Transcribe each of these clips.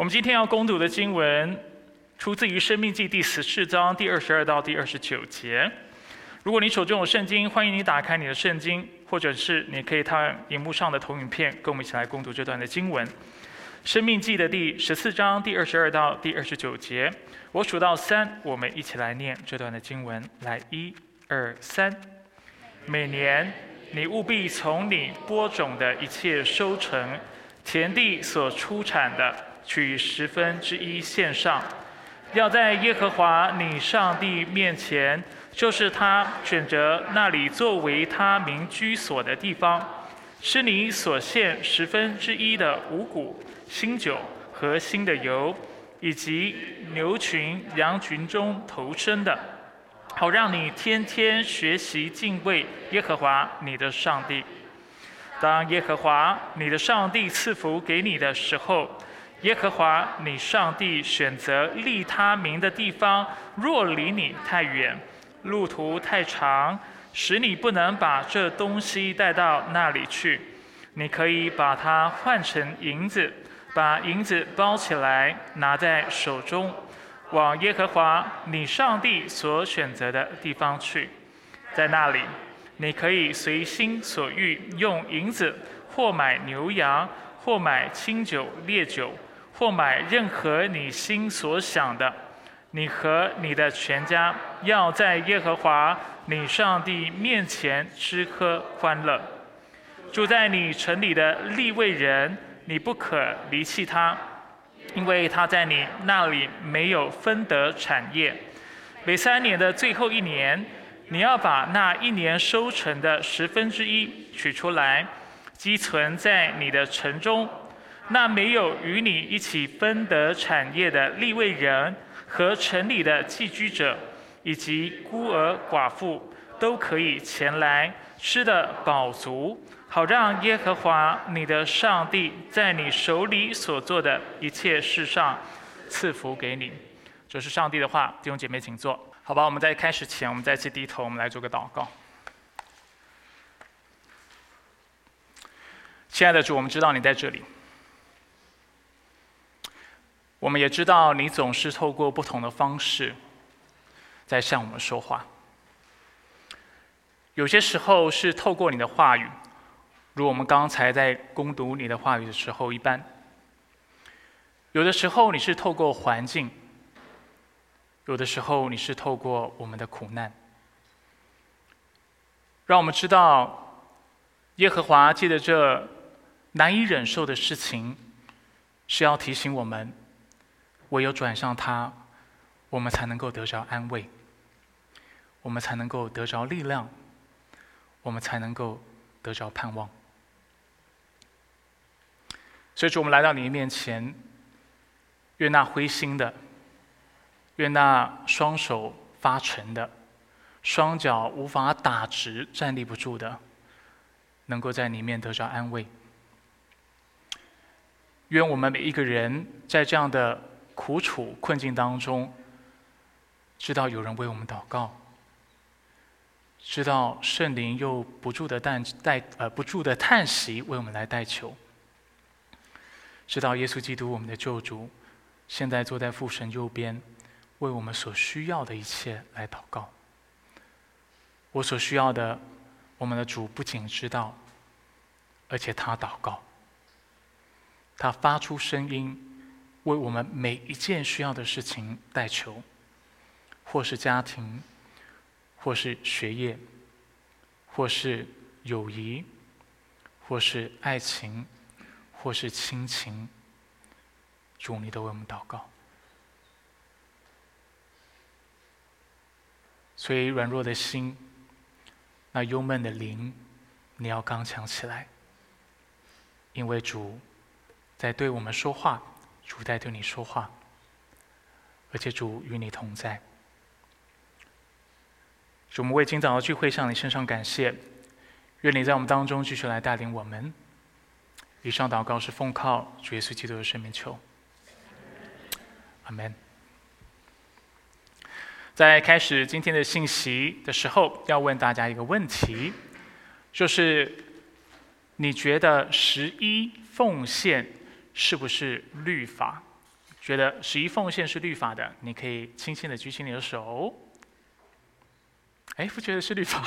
我们今天要攻读的经文，出自于《生命记》第十四章第二十二到第二十九节。如果你手中有圣经，欢迎你打开你的圣经，或者是你可以看荧幕上的投影片，跟我们一起来攻读这段的经文。《生命记》的第十四章第二十二到第二十九节，我数到三，我们一起来念这段的经文。来，一、二、三。每年，你务必从你播种的一切收成，田地所出产的，取十分之一献上，要在耶和华你上帝面前，就是他选择那里作为他民居所的地方，是你所献十分之一的五谷、新酒和新的油，以及牛群、羊群中头生的。好让你天天学习敬畏耶和华你的上帝。当耶和华你的上帝赐福给你的时候，耶和华你上帝选择立他名的地方，若离你太远，路途太长，使你不能把这东西带到那里去，你可以把它换成银子，把银子包起来，拿在手中。往耶和华你上帝所选择的地方去，在那里，你可以随心所欲用银子，或买牛羊，或买清酒烈酒，或买任何你心所想的。你和你的全家要在耶和华你上帝面前吃喝欢乐。住在你城里的立位人，你不可离弃他。因为他在你那里没有分得产业，每三年的最后一年，你要把那一年收成的十分之一取出来，积存在你的城中。那没有与你一起分得产业的立位人和城里的寄居者，以及孤儿寡妇，都可以前来吃的饱足。好让耶和华你的上帝在你手里所做的一切事上赐福给你，这是上帝的话。弟兄姐妹，请坐。好吧，我们在开始前，我们再次低头，我们来做个祷告。亲爱的主，我们知道你在这里，我们也知道你总是透过不同的方式在向我们说话。有些时候是透过你的话语。如我们刚才在攻读你的话语的时候一般，有的时候你是透过环境，有的时候你是透过我们的苦难，让我们知道耶和华借着这难以忍受的事情，是要提醒我们，唯有转向他，我们才能够得着安慰，我们才能够得着力量，我们才能够得着盼望。所以，主，我们来到你的面前，愿那灰心的，愿那双手发沉的，双脚无法打直、站立不住的，能够在里面得着安慰。愿我们每一个人在这样的苦楚困境当中，知道有人为我们祷告，知道圣灵又不住的代代呃不住的叹息为我们来代求。知道耶稣基督，我们的救主，现在坐在父神右边，为我们所需要的一切来祷告。我所需要的，我们的主不仅知道，而且他祷告，他发出声音，为我们每一件需要的事情代求，或是家庭，或是学业，或是友谊，或是爱情。或是亲情，主，你都为我们祷告。所以软弱的心，那忧闷的灵，你要刚强起来，因为主在对我们说话，主在对你说话，而且主与你同在。主，我们为今早的聚会向你身上感谢，愿你在我们当中继续来带领我们。以上祷告是奉靠主耶稣基督的圣名求，阿门。在开始今天的信息的时候，要问大家一个问题，就是你觉得十一奉献是不是律法？觉得十一奉献是律法的，你可以轻轻的举起你的手。哎，不觉得是律法？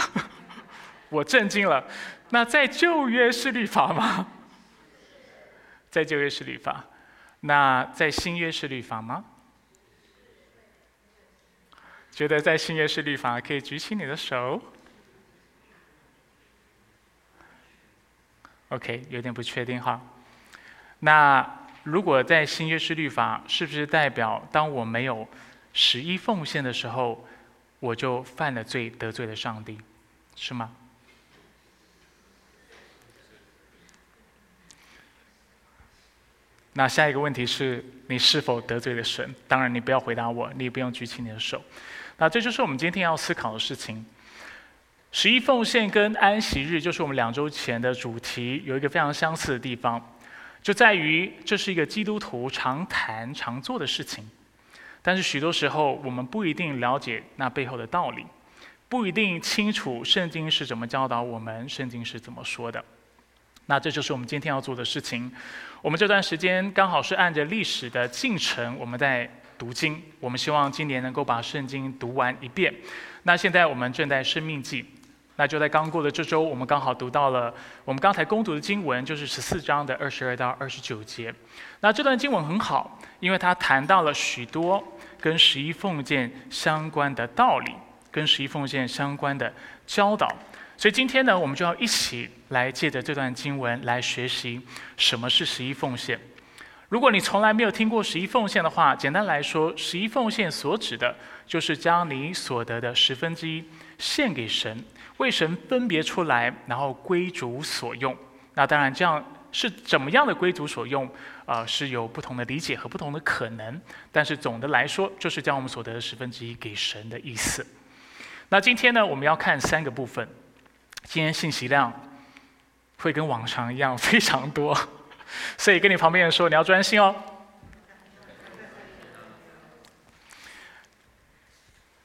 我震惊了。那在旧约是律法吗？在旧约是律法。那在新约是律法吗？觉得在新约是律法，可以举起你的手。OK，有点不确定哈。那如果在新约是律法，是不是代表当我没有十一奉献的时候，我就犯了罪，得罪了上帝，是吗？那下一个问题是你是否得罪了神？当然，你不要回答我，你也不用举起你的手。那这就是我们今天要思考的事情。十一奉献跟安息日，就是我们两周前的主题，有一个非常相似的地方，就在于这是一个基督徒常谈常做的事情。但是许多时候，我们不一定了解那背后的道理，不一定清楚圣经是怎么教导我们，圣经是怎么说的。那这就是我们今天要做的事情。我们这段时间刚好是按着历史的进程，我们在读经。我们希望今年能够把圣经读完一遍。那现在我们正在生命记。那就在刚过的这周，我们刚好读到了我们刚才攻读的经文，就是十四章的二十二到二十九节。那这段经文很好，因为它谈到了许多跟十一奉献相关的道理，跟十一奉献相关的教导。所以今天呢，我们就要一起来借着这段经文来学习什么是十一奉献。如果你从来没有听过十一奉献的话，简单来说，十一奉献所指的就是将你所得的十分之一献给神。为神分别出来，然后归主所用。那当然，这样是怎么样的归主所用？啊，是有不同的理解和不同的可能。但是总的来说，就是将我们所得的十分之一给神的意思。那今天呢，我们要看三个部分。今天信息量会跟往常一样非常多，所以跟你旁边人说，你要专心哦。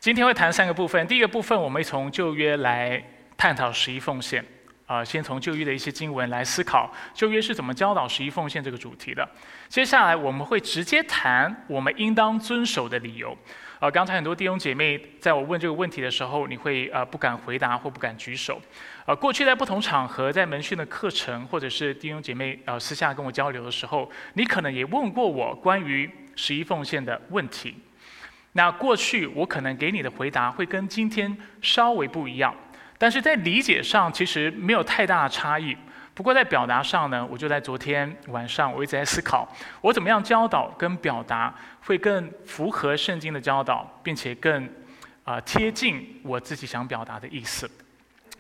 今天会谈三个部分。第一个部分，我们从旧约来探讨十一奉献。啊，先从旧约的一些经文来思考旧约是怎么教导十一奉献这个主题的。接下来我们会直接谈我们应当遵守的理由。啊，刚才很多弟兄姐妹在我问这个问题的时候，你会呃不敢回答或不敢举手。啊，过去在不同场合，在门训的课程，或者是弟兄姐妹呃私下跟我交流的时候，你可能也问过我关于十一奉献的问题。那过去我可能给你的回答会跟今天稍微不一样，但是在理解上其实没有太大的差异。不过在表达上呢，我就在昨天晚上我一直在思考，我怎么样教导跟表达会更符合圣经的教导，并且更啊贴近我自己想表达的意思。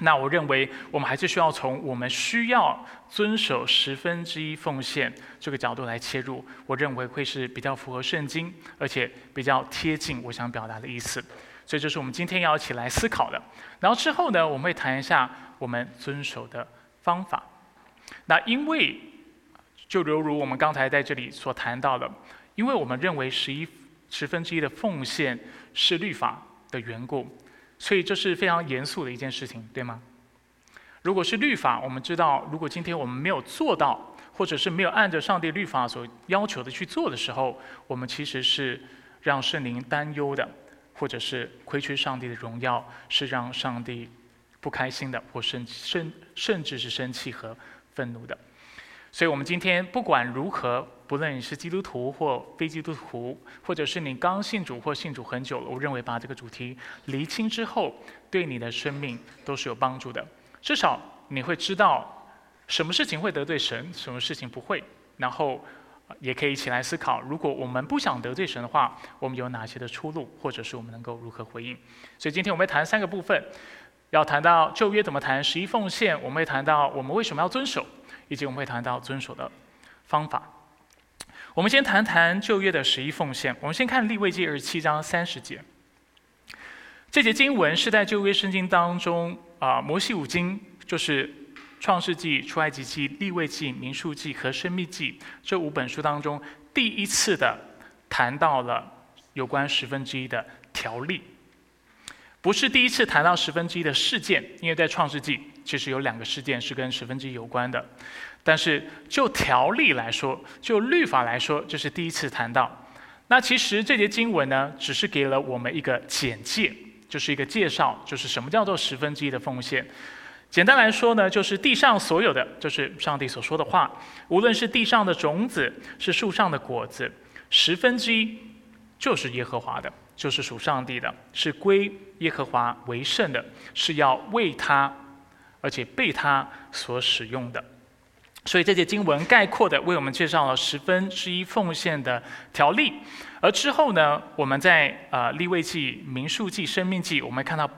那我认为，我们还是需要从我们需要遵守十分之一奉献这个角度来切入。我认为会是比较符合圣经，而且比较贴近我想表达的意思。所以，这是我们今天要一起来思考的。然后之后呢，我们会谈一下我们遵守的方法。那因为就犹如我们刚才在这里所谈到的，因为我们认为十一十分之一的奉献是律法的缘故。所以这是非常严肃的一件事情，对吗？如果是律法，我们知道，如果今天我们没有做到，或者是没有按照上帝律法所要求的去做的时候，我们其实是让圣灵担忧的，或者是亏缺上帝的荣耀，是让上帝不开心的，或甚甚甚至是生气和愤怒的。所以，我们今天不管如何，不论你是基督徒或非基督徒，或者是你刚信主或信主很久了，我认为把这个主题厘清之后，对你的生命都是有帮助的。至少你会知道什么事情会得罪神，什么事情不会。然后，也可以一起来思考，如果我们不想得罪神的话，我们有哪些的出路，或者是我们能够如何回应。所以，今天我们会谈三个部分，要谈到旧约怎么谈十一奉献，我们会谈到我们为什么要遵守。以及我们会谈到遵守的方法。我们先谈谈旧约的十一奉献。我们先看立位记二十七章三十节。这节经文是在旧约圣经当中啊，摩西五经就是创世纪、出埃及记、立位记、民数记和生命记这五本书当中第一次的谈到了有关十分之一的条例。不是第一次谈到十分之一的事件，因为在创世纪其实有两个事件是跟十分之一有关的，但是就条例来说，就律法来说，这是第一次谈到。那其实这节经文呢，只是给了我们一个简介，就是一个介绍，就是什么叫做十分之一的奉献。简单来说呢，就是地上所有的，就是上帝所说的话，无论是地上的种子，是树上的果子，十分之一就是耶和华的，就是属上帝的，是归耶和华为圣的，是要为他，而且被他所使用的。所以这节经文概括的为我们介绍了十分之一奉献的条例，而之后呢，我们在呃立位记、民数记、生命记，我们看到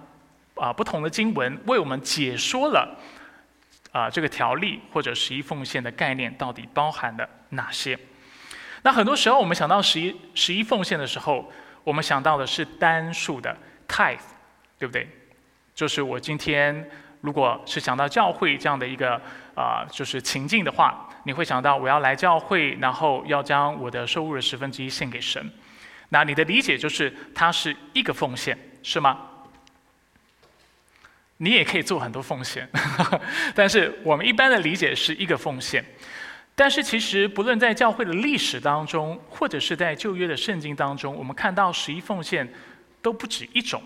啊不同的经文为我们解说了啊这个条例或者十一奉献的概念到底包含了哪些。那很多时候我们想到十一十一奉献的时候，我们想到的是单数的 tithe，对不对？就是我今天。如果是想到教会这样的一个啊，就是情境的话，你会想到我要来教会，然后要将我的收入的十分之一献给神。那你的理解就是它是一个奉献，是吗？你也可以做很多奉献，但是我们一般的理解是一个奉献。但是其实不论在教会的历史当中，或者是在旧约的圣经当中，我们看到十一奉献都不止一种。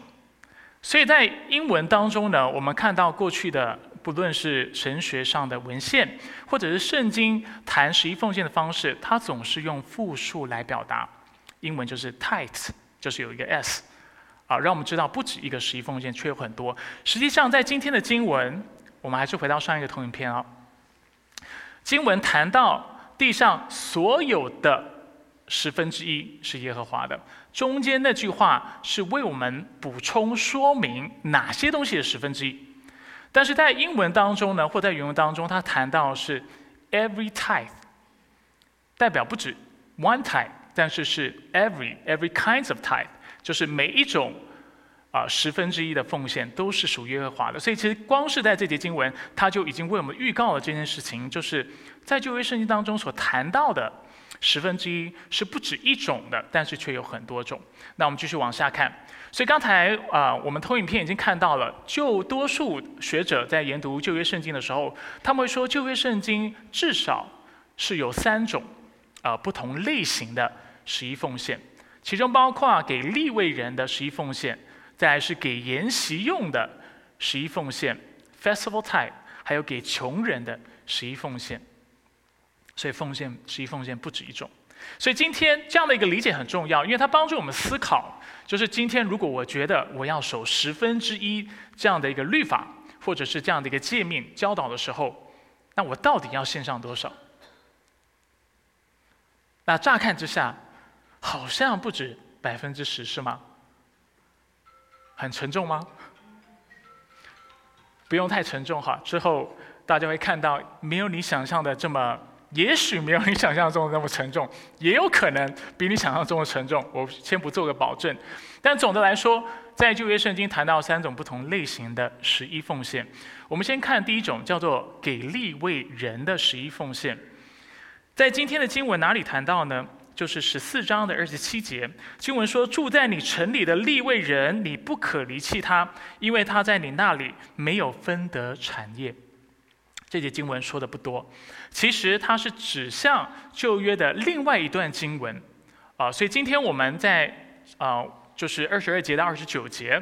所以在英文当中呢，我们看到过去的不论是神学上的文献，或者是圣经谈十一奉献的方式，它总是用复数来表达。英文就是 tithe，就是有一个 s，啊，让我们知道不止一个十一奉献，却有很多。实际上在今天的经文，我们还是回到上一个投影片啊。经文谈到地上所有的十分之一是耶和华的。中间那句话是为我们补充说明哪些东西的十分之一，但是在英文当中呢，或在原文当中，它谈到是 every tithe，代表不止 one tithe，但是是 every every kinds of tithe，就是每一种啊十分之一的奉献都是属于耶和华的。所以其实光是在这节经文，它就已经为我们预告了这件事情，就是在旧约圣经当中所谈到的。十分之一是不止一种的，但是却有很多种。那我们继续往下看。所以刚才啊，我们投影片已经看到了，就多数学者在研读旧约圣经的时候，他们会说旧约圣经至少是有三种啊不同类型的十一奉献，其中包括给立位人的十一奉献，再是给筵席用的十一奉献 （festival time），还有给穷人的十一奉献。所以奉献十一奉献不止一种，所以今天这样的一个理解很重要，因为它帮助我们思考，就是今天如果我觉得我要守十分之一这样的一个律法，或者是这样的一个诫命教导的时候，那我到底要献上多少？那乍看之下，好像不止百分之十，是吗？很沉重吗？不用太沉重哈，之后大家会看到没有你想象的这么。也许没有你想象中的那么沉重，也有可能比你想象中的沉重。我先不做个保证，但总的来说，在旧约圣经谈到三种不同类型的十一奉献。我们先看第一种，叫做给立位人的十一奉献。在今天的经文哪里谈到呢？就是十四章的二十七节，经文说：“住在你城里的立位人，你不可离弃他，因为他在你那里没有分得产业。”这节经文说的不多，其实它是指向旧约的另外一段经文，啊，所以今天我们在啊，就是二十二节到二十九节，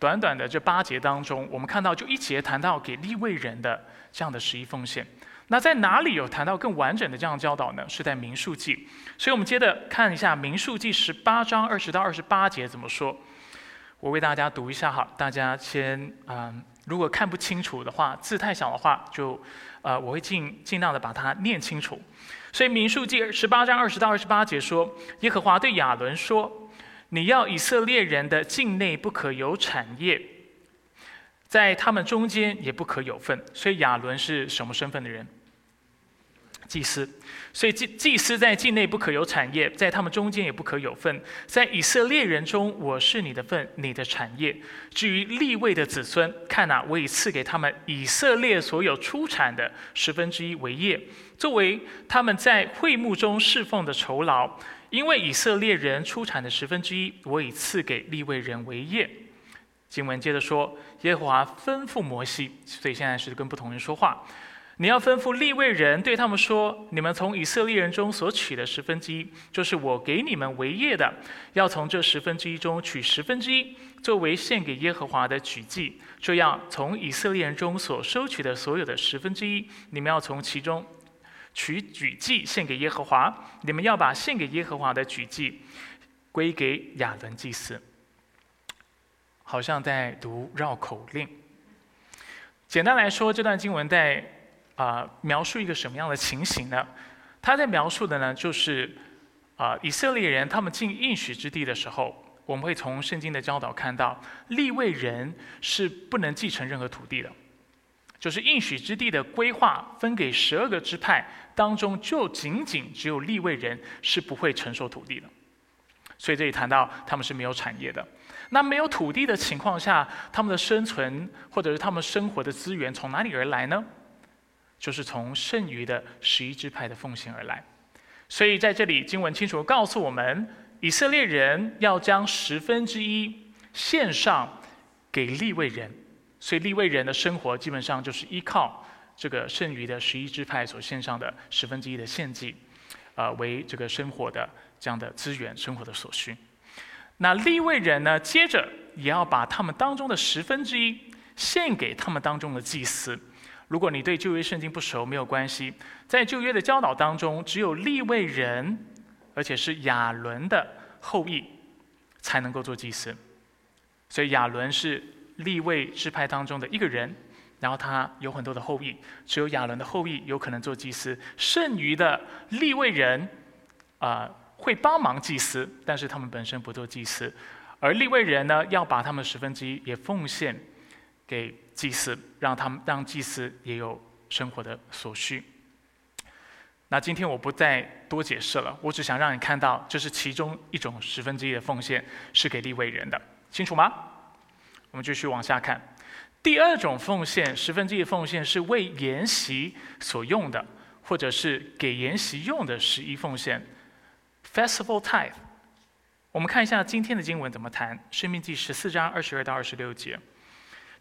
短短的这八节当中，我们看到就一节谈到给立位人的这样的十一奉献。那在哪里有谈到更完整的这样教导呢？是在民数记。所以我们接着看一下民数记十八章二十到二十八节怎么说。我为大家读一下哈，大家先嗯。如果看不清楚的话，字太小的话，就，呃，我会尽尽量的把它念清楚。所以民数记十八章二十到二十八节说，耶和华对亚伦说：“你要以色列人的境内不可有产业，在他们中间也不可有份。”所以亚伦是什么身份的人？祭司，所以祭祭司在境内不可有产业，在他们中间也不可有份。在以色列人中，我是你的份，你的产业。至于立位的子孙，看哪，我已赐给他们以色列所有出产的十分之一为业，作为他们在会幕中侍奉的酬劳。因为以色列人出产的十分之一，我已赐给立位人为业。经文接着说，耶和华吩咐摩西，所以现在是跟不同人说话。你要吩咐立位人对他们说：你们从以色列人中所取的十分之一，就是我给你们为业的，要从这十分之一中取十分之一，作为献给耶和华的举祭。这样，从以色列人中所收取的所有的十分之一，你们要从其中取举祭献给耶和华。你们要把献给耶和华的举祭归给亚伦祭司。好像在读绕口令。简单来说，这段经文在。啊，描述一个什么样的情形呢？他在描述的呢，就是啊，以色列人他们进应许之地的时候，我们会从圣经的教导看到，立位人是不能继承任何土地的，就是应许之地的规划分给十二个支派当中，就仅仅只有立位人是不会承受土地的。所以这里谈到他们是没有产业的。那没有土地的情况下，他们的生存或者是他们生活的资源从哪里而来呢？就是从剩余的十一支派的奉献而来，所以在这里经文清楚告诉我们，以色列人要将十分之一献上给立位人，所以立位人的生活基本上就是依靠这个剩余的十一支派所献上的十分之一的献祭，呃，为这个生活的这样的资源、生活的所需。那立位人呢，接着也要把他们当中的十分之一献给他们当中的祭司。如果你对旧约圣经不熟，没有关系。在旧约的教导当中，只有立位人，而且是亚伦的后裔，才能够做祭司。所以亚伦是立位支派当中的一个人，然后他有很多的后裔，只有亚伦的后裔有可能做祭司。剩余的立位人，啊，会帮忙祭司，但是他们本身不做祭司。而立位人呢，要把他们十分之一也奉献给。祭司让他们让祭司也有生活的所需。那今天我不再多解释了，我只想让你看到，这是其中一种十分之一的奉献是给立位人的，清楚吗？我们继续往下看。第二种奉献，十分之一的奉献是为筵席所用的，或者是给筵席用的十一奉献 （Festival Tithe）。我们看一下今天的经文怎么谈，《生命记》十四章二十二到二十六节。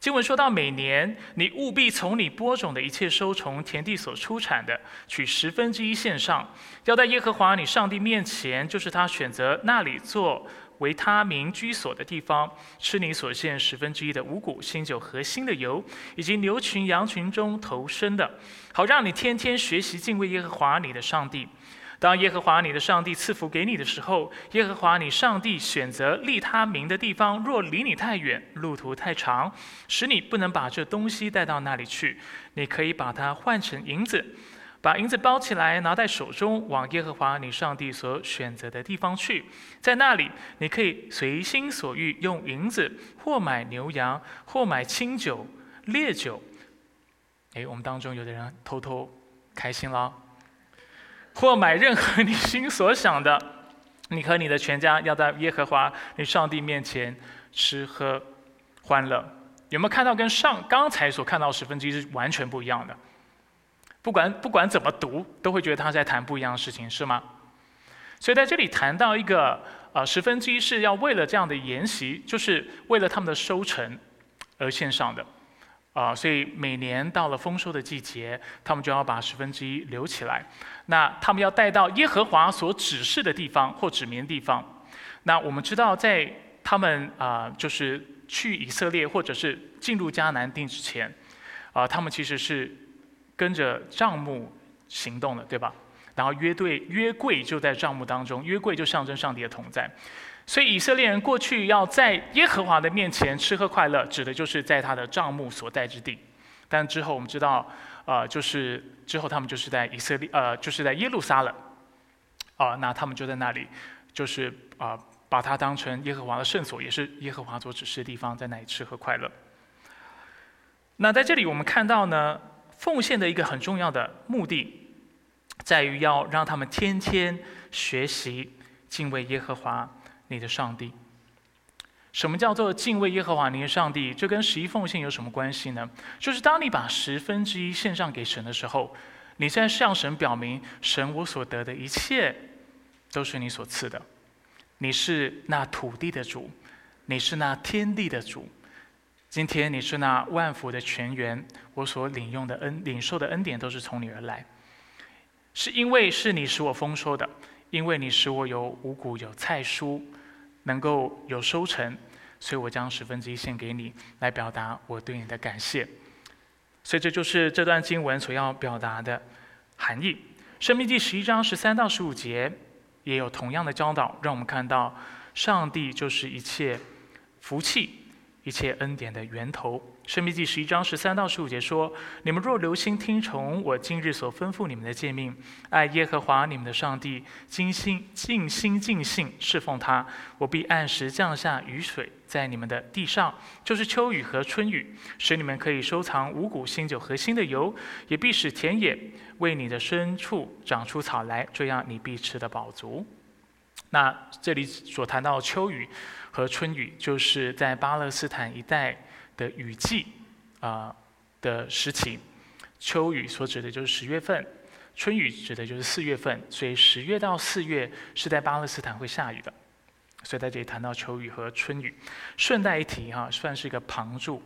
经文说到，每年你务必从你播种的一切收从田地所出产的，取十分之一献上，要在耶和华你上帝面前，就是他选择那里做为他民居所的地方，吃你所献十分之一的五谷、新酒和新的油，以及牛群、羊群中投生的，好让你天天学习敬畏耶和华你的上帝。当耶和华你的上帝赐福给你的时候，耶和华你上帝选择立他名的地方，若离你太远，路途太长，使你不能把这东西带到那里去，你可以把它换成银子，把银子包起来，拿在手中，往耶和华你上帝所选择的地方去，在那里你可以随心所欲用银子或买牛羊，或买清酒、烈酒。哎，我们当中有的人偷偷开心了。或买任何你心所想的，你和你的全家要在耶和华你上帝面前吃喝欢乐。有没有看到跟上刚才所看到十分之一是完全不一样的？不管不管怎么读，都会觉得他在谈不一样的事情，是吗？所以在这里谈到一个呃十分之一是要为了这样的筵席，就是为了他们的收成而献上的。啊，所以每年到了丰收的季节，他们就要把十分之一留起来。那他们要带到耶和华所指示的地方或指明的地方。那我们知道，在他们啊，就是去以色列或者是进入迦南地之前，啊，他们其实是跟着帐幕行动的，对吧？然后约对约柜就在帐幕当中，约柜就象征上帝的同在。所以以色列人过去要在耶和华的面前吃喝快乐，指的就是在他的帐幕所在之地。但之后我们知道，呃，就是之后他们就是在以色列，呃，就是在耶路撒冷，啊，那他们就在那里，就是啊，把它当成耶和华的圣所，也是耶和华所指示的地方，在那里吃喝快乐。那在这里我们看到呢，奉献的一个很重要的目的，在于要让他们天天学习敬畏耶和华。你的上帝，什么叫做敬畏耶和华你的上帝？这跟十一奉献有什么关系呢？就是当你把十分之一献上给神的时候，你在向神表明：神，我所得的一切都是你所赐的。你是那土地的主，你是那天地的主，今天你是那万福的泉源，我所领用的恩、领受的恩典都是从你而来，是因为是你使我丰收的，因为你使我有五谷有菜蔬，能够有收成，所以我将十分之一献给你，来表达我对你的感谢。所以这就是这段经文所要表达的含义。生命第十一章十三到十五节也有同样的教导，让我们看到上帝就是一切福气。一切恩典的源头。生命记十一章十三到十五节说：“你们若留心听从我今日所吩咐你们的诫命，爱耶和华你们的上帝，尽心尽心尽性侍奉他，我必按时降下雨水在你们的地上，就是秋雨和春雨，使你们可以收藏五谷、新酒和新的油，也必使田野为你的牲畜长出草来，这样你必吃得饱足。”那这里所谈到秋雨。和春雨就是在巴勒斯坦一带的雨季啊的时期，秋雨所指的就是十月份，春雨指的就是四月份，所以十月到四月是在巴勒斯坦会下雨的，所以在这里谈到秋雨和春雨。顺带一提哈，算是一个旁注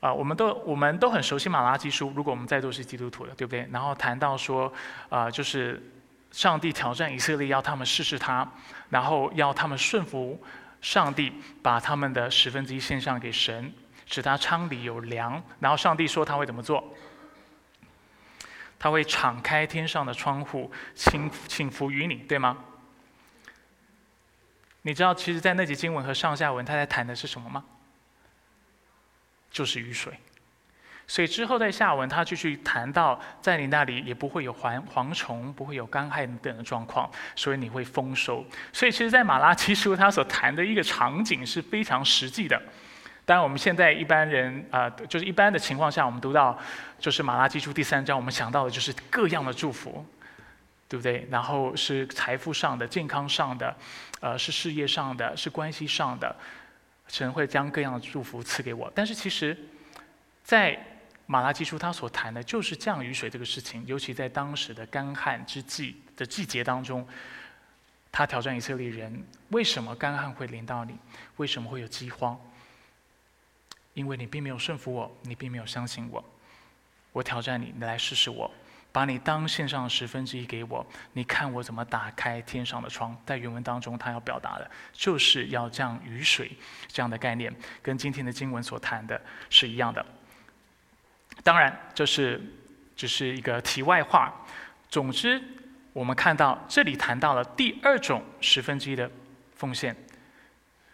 啊，我们都我们都很熟悉马拉基书，如果我们在座是基督徒的，对不对？然后谈到说啊，就是上帝挑战以色列，要他们试试他，然后要他们顺服。上帝把他们的十分之一献上给神，使他仓里有粮。然后上帝说他会怎么做？他会敞开天上的窗户，请请福于你，对吗？你知道，其实，在那节经文和上下文，他在谈的是什么吗？就是雨水。所以之后在下文，他继续谈到，在你那里也不会有蝗蝗虫，不会有干旱等的状况，所以你会丰收。所以其实，在马拉基书他所谈的一个场景是非常实际的。当然，我们现在一般人啊，就是一般的情况下，我们读到就是马拉基书第三章，我们想到的就是各样的祝福，对不对？然后是财富上的、健康上的，呃，是事业上的、是关系上的，神会将各样的祝福赐给我。但是其实，在马拉基书他所谈的就是降雨水这个事情，尤其在当时的干旱之际的季节当中，他挑战以色列人：为什么干旱会临到你？为什么会有饥荒？因为你并没有顺服我，你并没有相信我。我挑战你，你来试试我，把你当线上十分之一给我，你看我怎么打开天上的窗。在原文当中，他要表达的就是要降雨水这样的概念，跟今天的经文所谈的是一样的。当然，这是只是一个题外话。总之，我们看到这里谈到了第二种十分之一的奉献，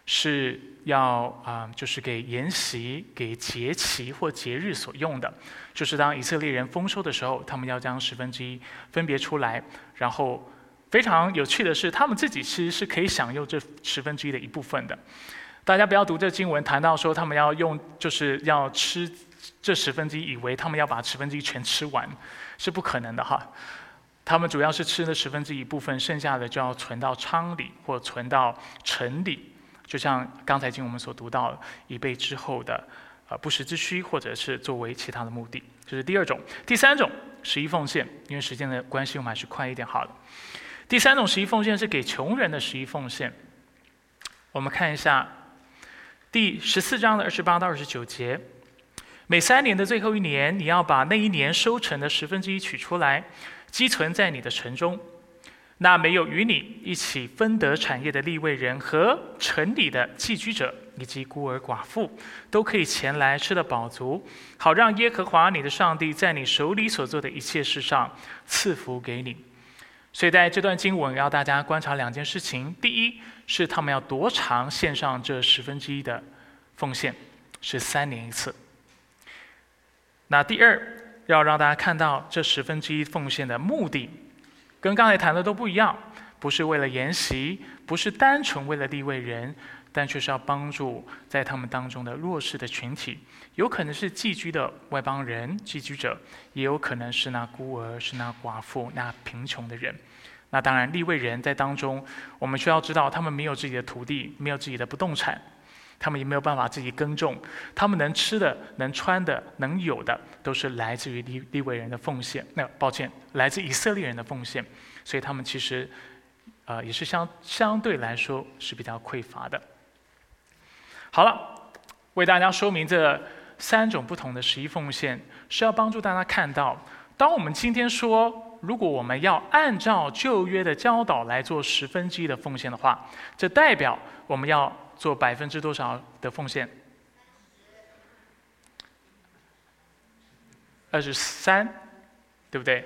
是要啊，就是给筵席、给节期或节日所用的。就是当以色列人丰收的时候，他们要将十分之一分别出来。然后非常有趣的是，他们自己其实是可以享用这十分之一的一部分的。大家不要读这经文谈到说他们要用，就是要吃。这十分之一以为他们要把十分之一全吃完，是不可能的哈。他们主要是吃的十分之一部分，剩下的就要存到仓里或存到城里，就像刚才经我们所读到，以备之后的呃不时之需，或者是作为其他的目的。这是第二种，第三种十一奉献，因为时间的关系，我们还是快一点好了。第三种十一奉献是给穷人的十一奉献。我们看一下第十四章的二十八到二十九节。每三年的最后一年，你要把那一年收成的十分之一取出来，积存在你的城中。那没有与你一起分得产业的立位人和城里的寄居者以及孤儿寡妇，都可以前来吃得饱足，好让耶和华你的上帝在你手里所做的一切事上赐福给你。所以在这段经文，要大家观察两件事情：第一是他们要多长献上这十分之一的奉献，是三年一次。那第二，要让大家看到这十分之一奉献的目的，跟刚才谈的都不一样，不是为了研习，不是单纯为了立位人，但却是要帮助在他们当中的弱势的群体，有可能是寄居的外邦人、寄居者，也有可能是那孤儿、是那寡妇、那贫穷的人。那当然，立位人在当中，我们需要知道，他们没有自己的土地，没有自己的不动产。他们也没有办法自己耕种，他们能吃的、能穿的、能有的，都是来自于利利未人的奉献。那抱歉，来自以色列人的奉献，所以他们其实，呃，也是相相对来说是比较匮乏的。好了，为大家说明这三种不同的十一奉献，是要帮助大家看到，当我们今天说，如果我们要按照旧约的教导来做十分之一的奉献的话，这代表我们要做百分之多少的奉献？二十三，对不对？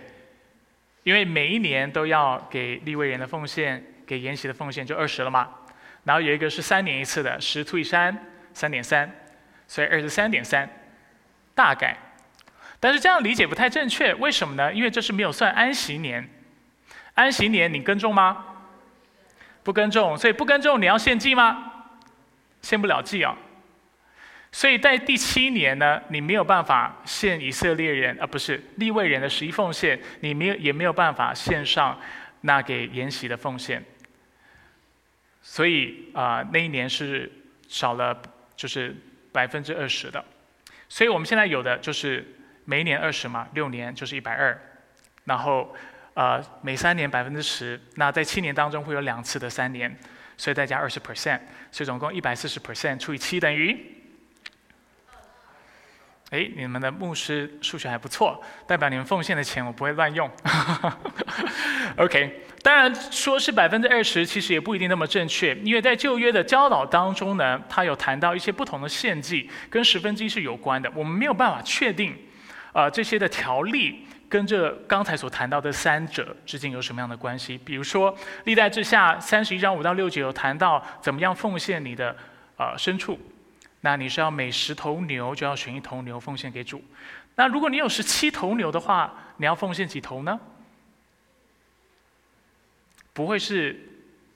因为每一年都要给立位人的奉献，给筵席的奉献就二十了嘛。然后有一个是三年一次的，十除以三，三点三，所以二十三点三，大概。但是这样理解不太正确，为什么呢？因为这是没有算安息年。安息年你耕种吗？不耕种，所以不耕种你要献祭吗？献不了祭啊。所以在第七年呢，你没有办法献以色列人啊，不是立位人的十一奉献，你没有也没有办法献上那给筵席的奉献。所以啊，那一年是少了，就是百分之二十的。所以我们现在有的就是每一年二十嘛，六年就是一百二，然后呃每三年百分之十，那在七年当中会有两次的三年，所以再加二十 percent，所以总共一百四十 percent 除以七等于。哎，你们的牧师数学还不错，代表你们奉献的钱我不会乱用。OK，当然说是百分之二十，其实也不一定那么正确，因为在旧约的教导当中呢，他有谈到一些不同的献祭跟十分之一是有关的，我们没有办法确定，呃，这些的条例跟这刚才所谈到的三者之间有什么样的关系。比如说，历代志下三十一章五到六节有谈到怎么样奉献你的呃牲畜。那你是要每十头牛就要选一头牛奉献给主。那如果你有十七头牛的话，你要奉献几头呢？不会是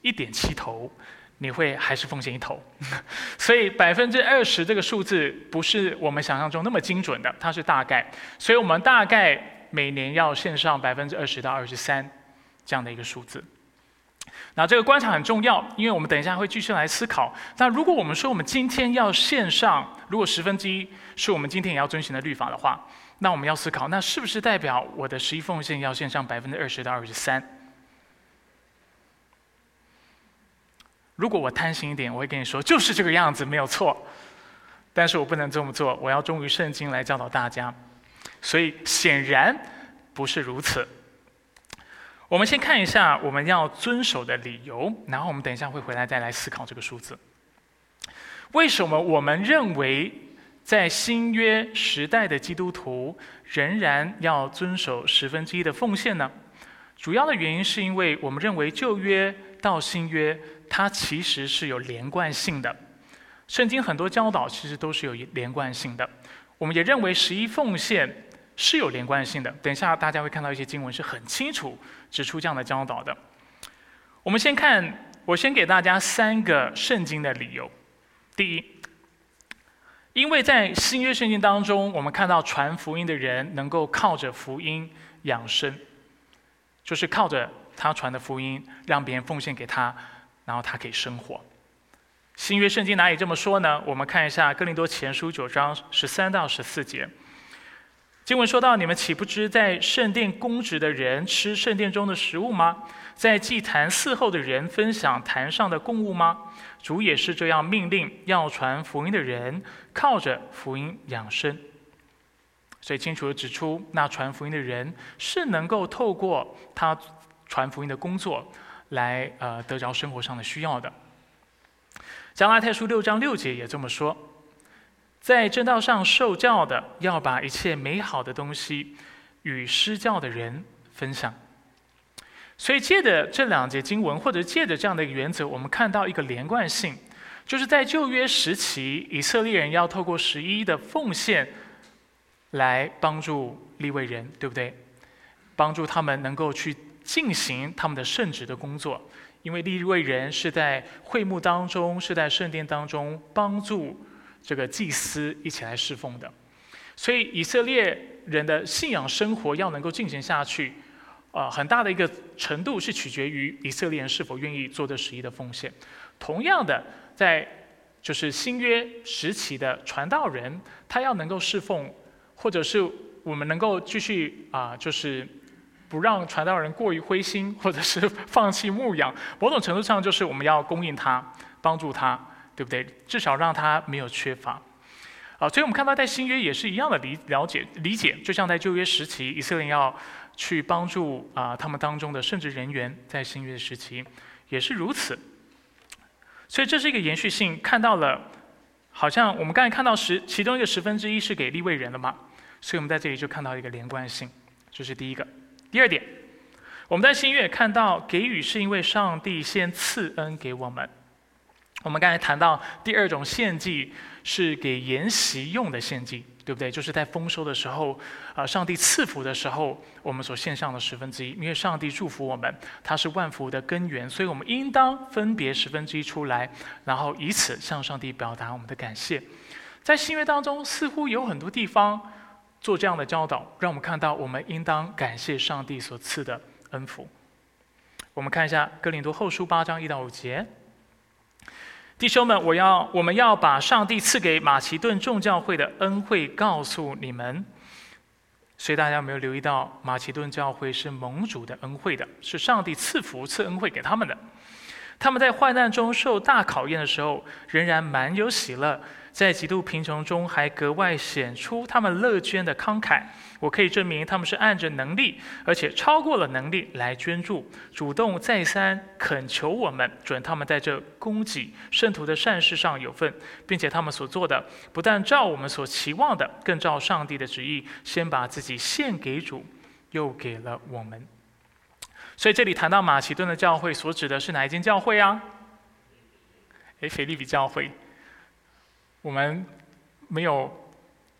一点七头，你会还是奉献一头？所以百分之二十这个数字不是我们想象中那么精准的，它是大概。所以我们大概每年要献上百分之二十到二十三这样的一个数字。那这个观察很重要，因为我们等一下会继续来思考。那如果我们说我们今天要线上，如果十分之一是我们今天也要遵循的律法的话，那我们要思考，那是不是代表我的十一奉献要线上百分之二十到二十三？如果我贪心一点，我会跟你说，就是这个样子，没有错。但是我不能这么做，我要忠于圣经来教导大家。所以显然不是如此。我们先看一下我们要遵守的理由，然后我们等一下会回来再来思考这个数字。为什么我们认为在新约时代的基督徒仍然要遵守十分之一的奉献呢？主要的原因是因为我们认为旧约到新约它其实是有连贯性的，圣经很多教导其实都是有连贯性的。我们也认为十一奉献。是有连贯性的。等一下，大家会看到一些经文是很清楚指出这样的教导的。我们先看，我先给大家三个圣经的理由。第一，因为在新约圣经当中，我们看到传福音的人能够靠着福音养生，就是靠着他传的福音，让别人奉献给他，然后他可以生活。新约圣经哪里这么说呢？我们看一下哥林多前书九章十三到十四节。经文说到：“你们岂不知在圣殿供职的人吃圣殿中的食物吗？在祭坛伺候的人分享坛上的供物吗？主也是这样命令要传福音的人靠着福音养生。所以清楚地指出，那传福音的人是能够透过他传福音的工作来呃得着生活上的需要的。加拉太书六章六节也这么说。”在正道上受教的，要把一切美好的东西与施教的人分享。所以，借着这两节经文，或者借着这样的一个原则，我们看到一个连贯性，就是在旧约时期，以色列人要透过十一的奉献来帮助立位人，对不对？帮助他们能够去进行他们的圣职的工作，因为立位人是在会幕当中，是在圣殿当中帮助。这个祭司一起来侍奉的，所以以色列人的信仰生活要能够进行下去，呃，很大的一个程度是取决于以色列人是否愿意做这十一的奉献。同样的，在就是新约时期的传道人，他要能够侍奉，或者是我们能够继续啊，就是不让传道人过于灰心，或者是放弃牧养，某种程度上就是我们要供应他，帮助他。对不对？至少让他没有缺乏。啊，所以我们看到在新约也是一样的理了解理解，就像在旧约时期，以色列要去帮助啊他们当中的圣职人员，在新约时期也是如此。所以这是一个延续性，看到了，好像我们刚才看到十其中一个十分之一是给立位人的嘛，所以我们在这里就看到一个连贯性，这是第一个。第二点，我们在新约看到给予是因为上帝先赐恩给我们。我们刚才谈到第二种献祭是给筵席用的献祭，对不对？就是在丰收的时候，啊，上帝赐福的时候，我们所献上的十分之一。因为上帝祝福我们，他是万福的根源，所以我们应当分别十分之一出来，然后以此向上帝表达我们的感谢。在新约当中，似乎有很多地方做这样的教导，让我们看到我们应当感谢上帝所赐的恩福。我们看一下哥林多后书八章一到五节。弟兄们，我要我们要把上帝赐给马其顿众教会的恩惠告诉你们。所以大家有没有留意到，马其顿教会是盟主的恩惠的，是上帝赐福赐恩惠给他们的。他们在患难中受大考验的时候，仍然满有喜乐。在极度贫穷中，还格外显出他们乐捐的慷慨。我可以证明，他们是按着能力，而且超过了能力来捐助，主动再三恳求我们准他们在这供给圣徒的善事上有份，并且他们所做的不但照我们所期望的，更照上帝的旨意，先把自己献给主，又给了我们。所以这里谈到马其顿的教会，所指的是哪一间教会啊？诶，腓利比教会。我们没有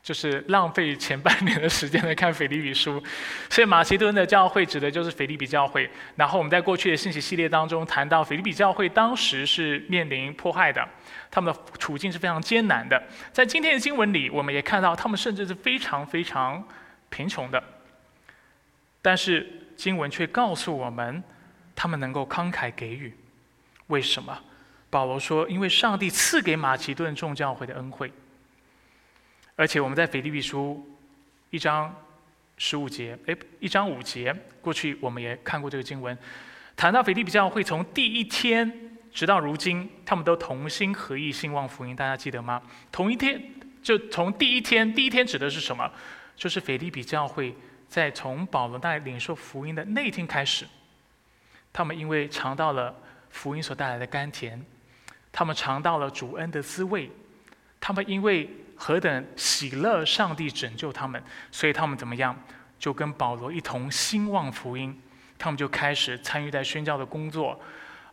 就是浪费前半年的时间来看腓立比书，所以马其顿的教会指的就是腓立比教会。然后我们在过去的信息系列当中谈到，腓立比教会当时是面临迫害的，他们的处境是非常艰难的。在今天的经文里，我们也看到他们甚至是非常非常贫穷的，但是经文却告诉我们，他们能够慷慨给予，为什么？保罗说：“因为上帝赐给马其顿众教会的恩惠，而且我们在腓立比书一章十五节，哎，一章五节，过去我们也看过这个经文，谈到腓立比教会从第一天直到如今，他们都同心合意兴旺福音，大家记得吗？同一天，就从第一天，第一天指的是什么？就是腓立比教会在从保罗那领受福音的那一天开始，他们因为尝到了福音所带来的甘甜。”他们尝到了主恩的滋味，他们因为何等喜乐，上帝拯救他们，所以他们怎么样？就跟保罗一同兴旺福音，他们就开始参与在宣教的工作，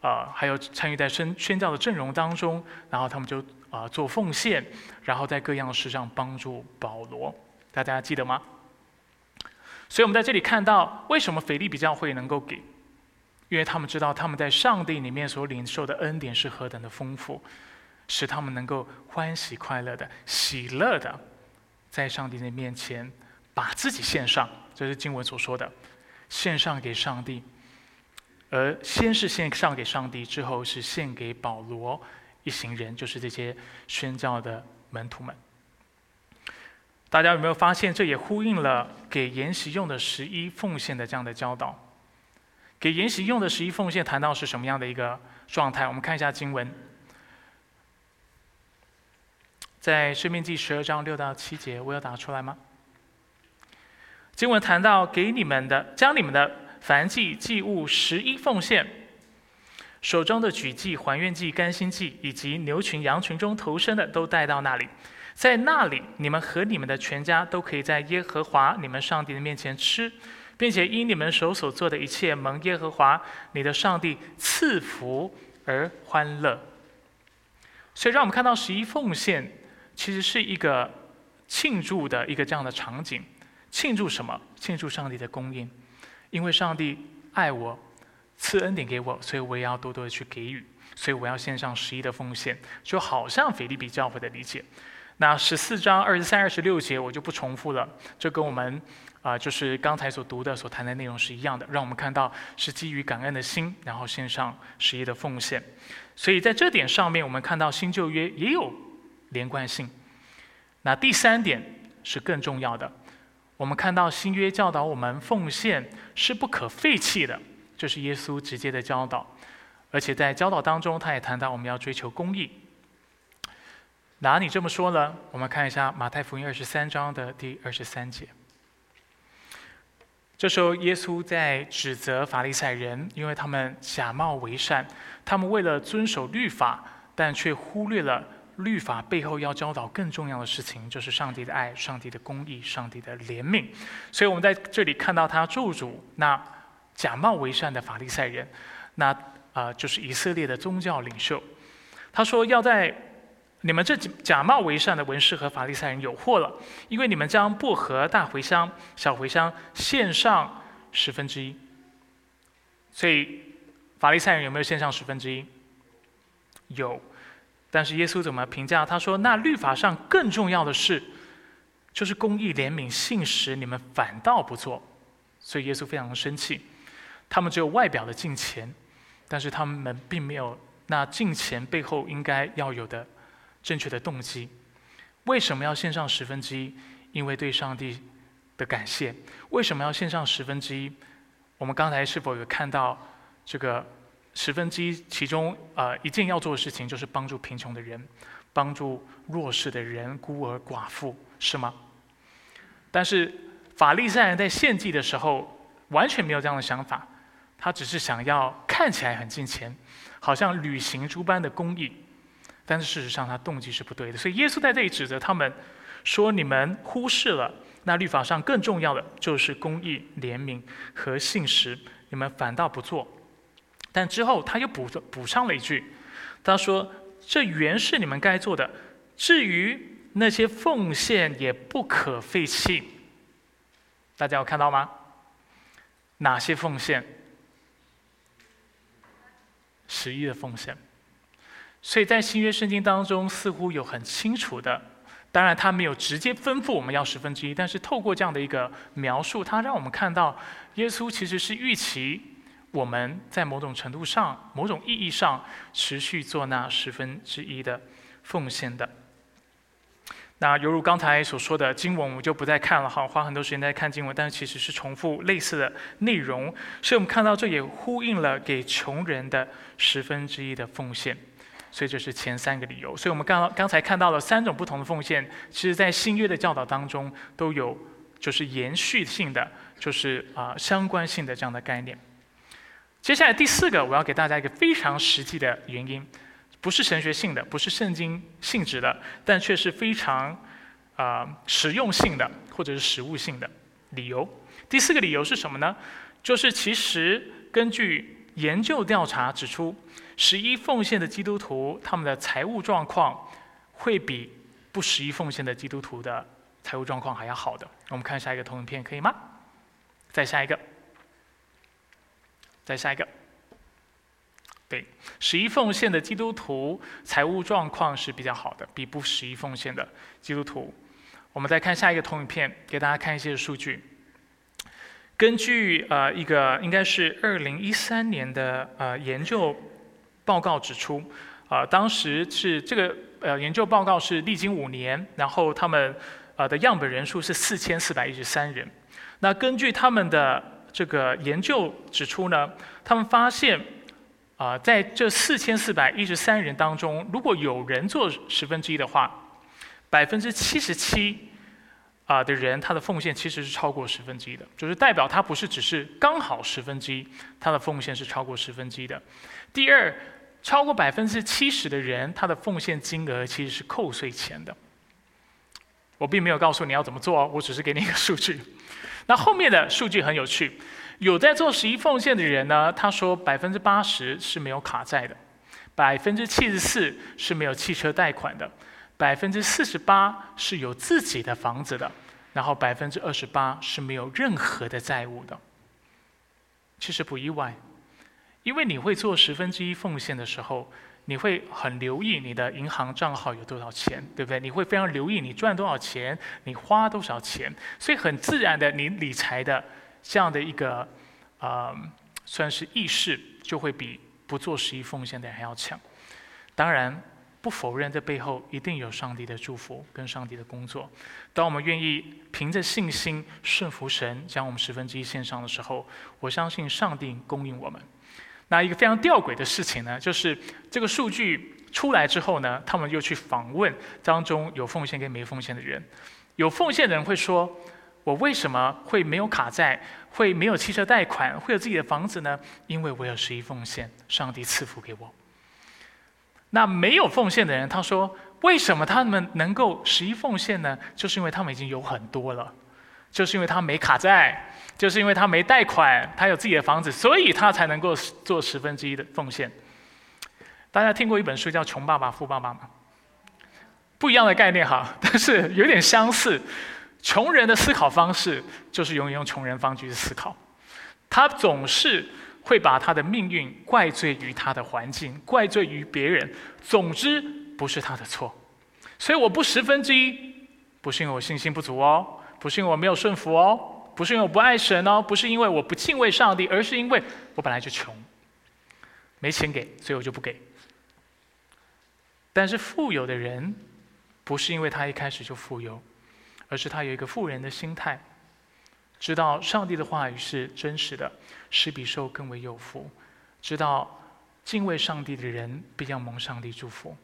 啊，还有参与在宣宣教的阵容当中，然后他们就啊做奉献，然后在各样事上帮助保罗，大家记得吗？所以我们在这里看到，为什么腓利比教会能够给？因为他们知道他们在上帝里面所领受的恩典是何等的丰富，使他们能够欢喜快乐的、喜乐的，在上帝的面前把自己献上。这是经文所说的，献上给上帝。而先是献上给上帝，之后是献给保罗一行人，就是这些宣教的门徒们。大家有没有发现，这也呼应了给筵席用的十一奉献的这样的教导？给筵席用的十一奉献，谈到是什么样的一个状态？我们看一下经文，在《生命记》十二章六到七节，我有打出来吗？经文谈到给你们的，将你们的凡祭祭物十一奉献，手中的举祭、还愿祭、甘心祭，以及牛群、羊群中投生的，都带到那里。在那里，你们和你们的全家都可以在耶和华你们上帝的面前吃。并且因你们手所做的一切蒙耶和华你的上帝赐福而欢乐，所以让我们看到十一奉献其实是一个庆祝的一个这样的场景。庆祝什么？庆祝上帝的供应，因为上帝爱我，赐恩典给我，所以我也要多多的去给予。所以我要献上十一的奉献，就好像腓利比教会的理解。那十四章二十三、二十六节我就不重复了，这跟我们。啊，就是刚才所读的、所谈的内容是一样的，让我们看到是基于感恩的心，然后献上十一的奉献。所以在这点上面，我们看到新旧约也有连贯性。那第三点是更重要的，我们看到新约教导我们奉献是不可废弃的，这是耶稣直接的教导。而且在教导当中，他也谈到我们要追求公义。哪里这么说呢？我们看一下马太福音二十三章的第二十三节。这时候，耶稣在指责法利赛人，因为他们假冒为善，他们为了遵守律法，但却忽略了律法背后要教导更重要的事情，就是上帝的爱、上帝的公义、上帝的怜悯。所以，我们在这里看到他咒诅那假冒为善的法利赛人，那啊，就是以色列的宗教领袖。他说要在。你们这假冒为善的文士和法利赛人有祸了，因为你们将薄荷、大茴香、小茴香献上十分之一。所以法利赛人有没有献上十分之一？有，但是耶稣怎么评价？他说：“那律法上更重要的是，就是公义、怜悯、信实，你们反倒不做。”所以耶稣非常的生气。他们只有外表的敬虔，但是他们并没有那敬虔背后应该要有的。正确的动机，为什么要献上十分之一？因为对上帝的感谢。为什么要献上十分之一？我们刚才是否有看到这个十分之一？其中呃一件要做的事情就是帮助贫穷的人，帮助弱势的人、孤儿寡妇，是吗？但是法利赛人在献祭的时候完全没有这样的想法，他只是想要看起来很金钱，好像履行诸般的公义。但是事实上，他动机是不对的。所以耶稣在这里指责他们，说你们忽视了那律法上更重要的，就是公义、怜悯和信实，你们反倒不做。但之后他又补补上了一句，他说：“这原是你们该做的。至于那些奉献，也不可废弃。”大家有看到吗？哪些奉献？十一的奉献。所以在新约圣经当中，似乎有很清楚的，当然他没有直接吩咐我们要十分之一，但是透过这样的一个描述，他让我们看到，耶稣其实是预期我们在某种程度上、某种意义上持续做那十分之一的奉献的。那犹如刚才所说的经文，我们就不再看了哈，花很多时间在看经文，但是其实是重复类似的内容，所以我们看到这也呼应了给穷人的十分之一的奉献。所以这是前三个理由。所以我们刚刚才看到了三种不同的奉献，其实在新约的教导当中都有，就是延续性的，就是啊相关性的这样的概念。接下来第四个，我要给大家一个非常实际的原因，不是神学性的，不是圣经性质的，但却是非常啊实用性的或者是实物性的理由。第四个理由是什么呢？就是其实根据研究调查指出。十一奉献的基督徒，他们的财务状况会比不十一奉献的基督徒的财务状况还要好的。我们看下一个投影片，可以吗？再下一个，再下一个。对，十一奉献的基督徒财务状况是比较好的，比不十一奉献的基督徒。我们再看下一个投影片，给大家看一些数据。根据呃一个应该是二零一三年的呃研究。报告指出，啊，当时是这个呃研究报告是历经五年，然后他们呃的样本人数是四千四百一十三人。那根据他们的这个研究指出呢，他们发现啊，在这四千四百一十三人当中，如果有人做十分之一的话，百分之七十七啊的人他的奉献其实是超过十分之一的，就是代表他不是只是刚好十分之一，他的奉献是超过十分之一的。第二。超过百分之七十的人，他的奉献金额其实是扣税前的。我并没有告诉你要怎么做，我只是给你一个数据。那后面的数据很有趣，有在做十一奉献的人呢，他说百分之八十是没有卡债的，百分之七十四是没有汽车贷款的，百分之四十八是有自己的房子的，然后百分之二十八是没有任何的债务的。其实不意外。因为你会做十分之一奉献的时候，你会很留意你的银行账号有多少钱，对不对？你会非常留意你赚多少钱，你花多少钱，所以很自然的，你理财的这样的一个呃，算是意识，就会比不做十一奉献的人还要强。当然，不否认这背后一定有上帝的祝福跟上帝的工作。当我们愿意凭着信心顺服神，将我们十分之一献上的时候，我相信上帝供应我们。那一个非常吊诡的事情呢，就是这个数据出来之后呢，他们又去访问当中有奉献跟没奉献的人。有奉献的人会说：“我为什么会没有卡债，会没有汽车贷款，会有自己的房子呢？因为我有十一奉献，上帝赐福给我。”那没有奉献的人，他说：“为什么他们能够十一奉献呢？就是因为他们已经有很多了，就是因为他没卡债，就是因为他没贷款，他有自己的房子，所以他才能够做十分之一的奉献。”大家听过一本书叫《穷爸爸富爸爸》吗？不一样的概念哈，但是有点相似。穷人的思考方式就是永远用穷人方式去思考，他总是。会把他的命运怪罪于他的环境，怪罪于别人。总之，不是他的错。所以我不十分之一，不是因为我信心不足哦，不是因为我没有顺服哦，不是因为我不爱神哦，不是因为我不敬畏上帝，而是因为我本来就穷，没钱给，所以我就不给。但是富有的人，不是因为他一开始就富有，而是他有一个富人的心态。知道上帝的话语是真实的，施比受更为有福。知道敬畏上帝的人必要蒙上帝祝福。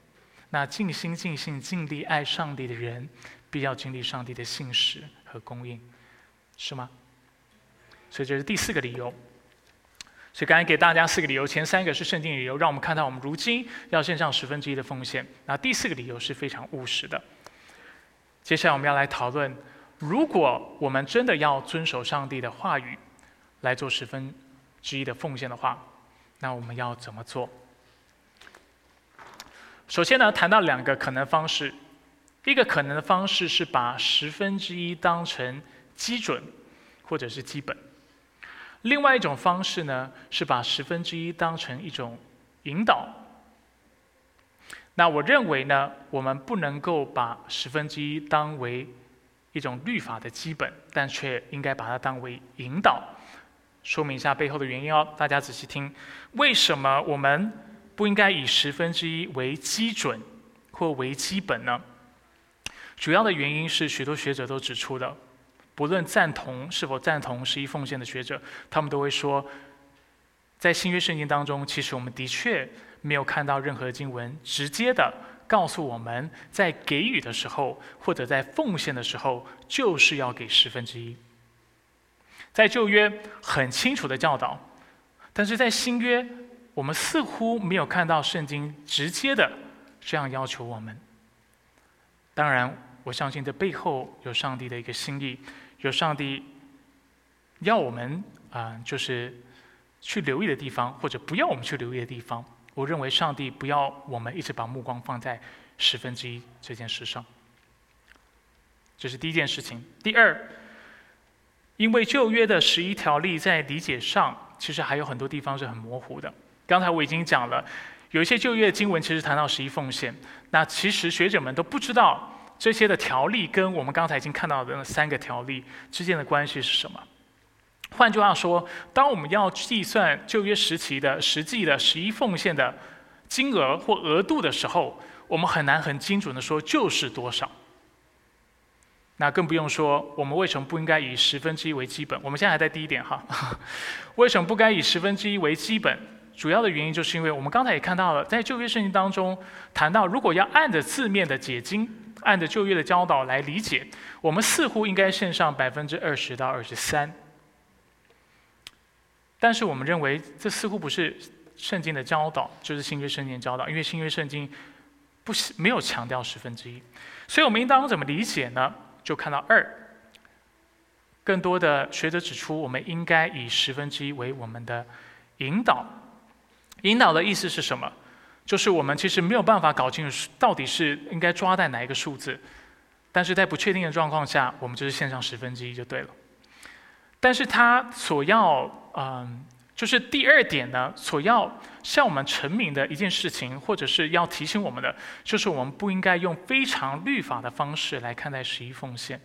那尽心尽性尽力爱上帝的人，必要经历上帝的信实和供应，是吗？所以这是第四个理由。所以刚才给大家四个理由，前三个是圣经理由，让我们看到我们如今要献上十分之一的奉献。那第四个理由是非常务实的。接下来我们要来讨论。如果我们真的要遵守上帝的话语来做十分之一的奉献的话，那我们要怎么做？首先呢，谈到两个可能方式，一个可能的方式是把十分之一当成基准或者是基本；另外一种方式呢，是把十分之一当成一种引导。那我认为呢，我们不能够把十分之一当为一种律法的基本，但却应该把它当为引导。说明一下背后的原因哦，大家仔细听。为什么我们不应该以十分之一为基准或为基本呢？主要的原因是许多学者都指出的，不论赞同是否赞同十一奉献的学者，他们都会说，在新约圣经当中，其实我们的确没有看到任何经文直接的。告诉我们在给予的时候，或者在奉献的时候，就是要给十分之一。在旧约很清楚的教导，但是在新约，我们似乎没有看到圣经直接的这样要求我们。当然，我相信这背后有上帝的一个心意，有上帝要我们啊，就是去留意的地方，或者不要我们去留意的地方。我认为上帝不要我们一直把目光放在十分之一这件事上，这是第一件事情。第二，因为旧约的十一条例在理解上，其实还有很多地方是很模糊的。刚才我已经讲了，有一些旧约经文其实谈到十一奉献，那其实学者们都不知道这些的条例跟我们刚才已经看到的那三个条例之间的关系是什么。换句话说，当我们要计算旧约时期的实际的十一奉献的金额或额度的时候，我们很难很精准的说就是多少。那更不用说，我们为什么不应该以十分之一为基本？我们现在还在第一点哈，为什么不该以十分之一为基本？主要的原因就是因为我们刚才也看到了，在旧约圣经当中谈到，如果要按着字面的解经，按着旧约的教导来理解，我们似乎应该献上百分之二十到二十三。但是我们认为，这似乎不是圣经的教导，就是新约圣经教导，因为新约圣经不没有强调十分之一，所以我们应当怎么理解呢？就看到二。更多的学者指出，我们应该以十分之一为我们的引导。引导的意思是什么？就是我们其实没有办法搞清楚到底是应该抓在哪一个数字，但是在不确定的状况下，我们就是线上十分之一就对了。但是他所要，嗯，就是第二点呢，所要向我们成名的一件事情，或者是要提醒我们的，就是我们不应该用非常律法的方式来看待十一奉献。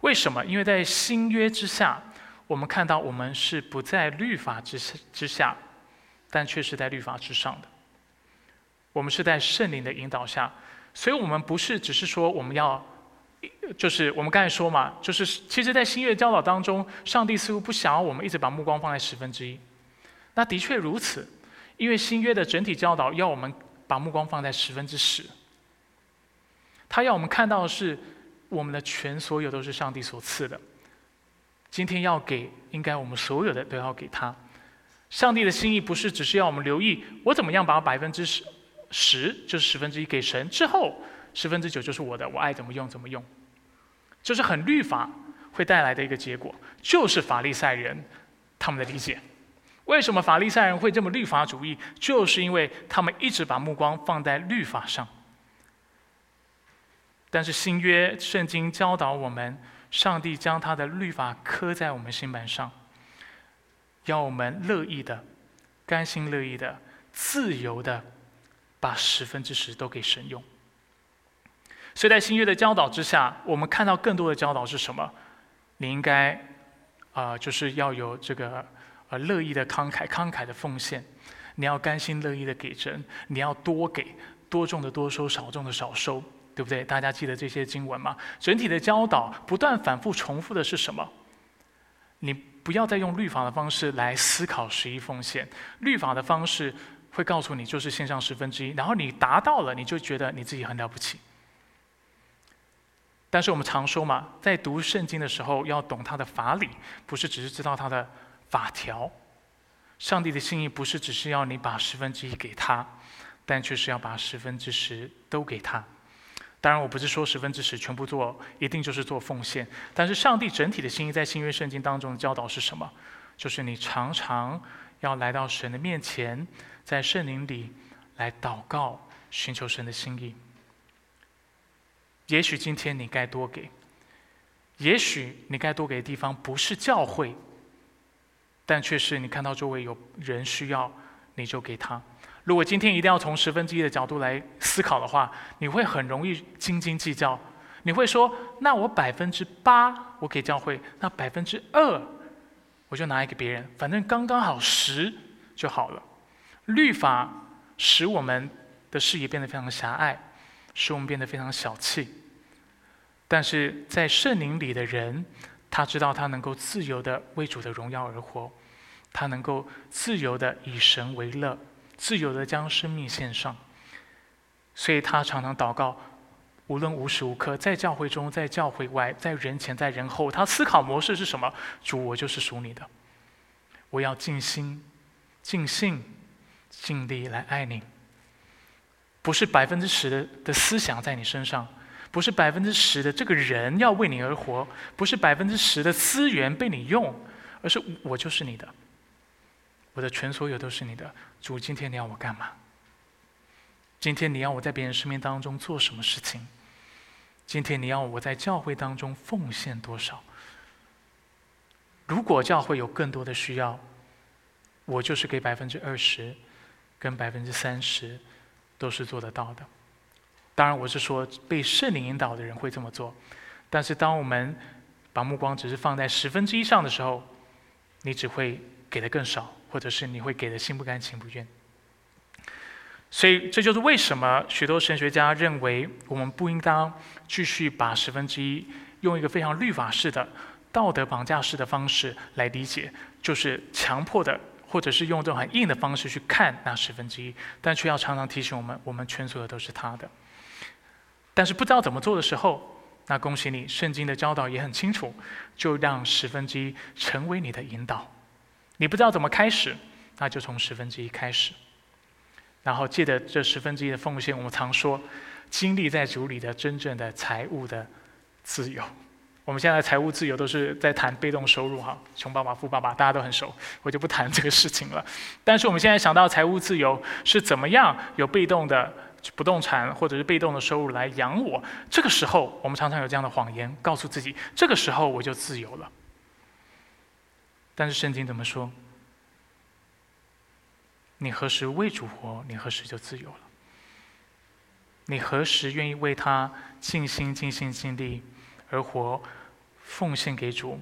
为什么？因为在新约之下，我们看到我们是不在律法之之下，但却是在律法之上的。我们是在圣灵的引导下，所以我们不是只是说我们要。就是我们刚才说嘛，就是其实，在新约教导当中，上帝似乎不想要我们一直把目光放在十分之一。那的确如此，因为新约的整体教导要我们把目光放在十分之十。他要我们看到的是，我们的全所有都是上帝所赐的。今天要给，应该我们所有的都要给他。上帝的心意不是只是要我们留意我怎么样把百分之十十就是十分之一给神之后，十分之九就是我的，我爱怎么用怎么用。这是很律法会带来的一个结果，就是法利赛人他们的理解。为什么法利赛人会这么律法主义？就是因为他们一直把目光放在律法上。但是新约圣经教导我们，上帝将他的律法刻在我们心板上，要我们乐意的、甘心乐意的、自由的，把十分之十都给神用。所以在新约的教导之下，我们看到更多的教导是什么？你应该啊，就是要有这个。呃，乐意的慷慨，慷慨的奉献，你要甘心乐意的给人，你要多给，多种的多收，少种的少收，对不对？大家记得这些经文吗？整体的教导不断反复重复的是什么？你不要再用律法的方式来思考十一奉献，律法的方式会告诉你就是献上十分之一，然后你达到了，你就觉得你自己很了不起。但是我们常说嘛，在读圣经的时候要懂它的法理，不是只是知道它的。法条，上帝的心意不是只是要你把十分之一给他，但却是要把十分之十都给他。当然，我不是说十分之十全部做，一定就是做奉献。但是，上帝整体的心意在新约圣经当中的教导是什么？就是你常常要来到神的面前，在圣灵里来祷告，寻求神的心意。也许今天你该多给，也许你该多给的地方不是教会。但却是你看到周围有人需要，你就给他。如果今天一定要从十分之一的角度来思考的话，你会很容易斤斤计较。你会说：“那我百分之八我给教会，那百分之二我就拿来给别人，反正刚刚好十就好了。”律法使我们的视野变得非常狭隘，使我们变得非常小气。但是在圣灵里的人。他知道他能够自由的为主的荣耀而活，他能够自由的以神为乐，自由的将生命献上。所以他常常祷告，无论无时无刻，在教会中，在教会外，在人前，在人后，他思考模式是什么？主，我就是属你的，我要尽心、尽性、尽力来爱你。不是百分之十的的思想在你身上。不是百分之十的这个人要为你而活，不是百分之十的资源被你用，而是我就是你的，我的全所有都是你的。主，今天你要我干嘛？今天你要我在别人生命当中做什么事情？今天你要我在教会当中奉献多少？如果教会有更多的需要，我就是给百分之二十，跟百分之三十，都是做得到的。当然，我是说被圣灵引导的人会这么做。但是，当我们把目光只是放在十分之一上的时候，你只会给的更少，或者是你会给的心不甘情不愿。所以，这就是为什么许多神学家认为我们不应当继续把十分之一用一个非常律法式的、道德绑架式的方式来理解，就是强迫的，或者是用这种很硬的方式去看那十分之一，但却要常常提醒我们：我们全所有都是他的。但是不知道怎么做的时候，那恭喜你，圣经的教导也很清楚，就让十分之一成为你的引导。你不知道怎么开始，那就从十分之一开始。然后借着这十分之一的奉献，我们常说，经历在主里的真正的财务的自由。我们现在财务自由都是在谈被动收入哈，穷爸爸富爸爸大家都很熟，我就不谈这个事情了。但是我们现在想到财务自由是怎么样有被动的。不动产或者是被动的收入来养我，这个时候我们常常有这样的谎言，告诉自己这个时候我就自由了。但是圣经怎么说？你何时为主活，你何时就自由了。你何时愿意为他尽心尽心尽力而活，奉献给主，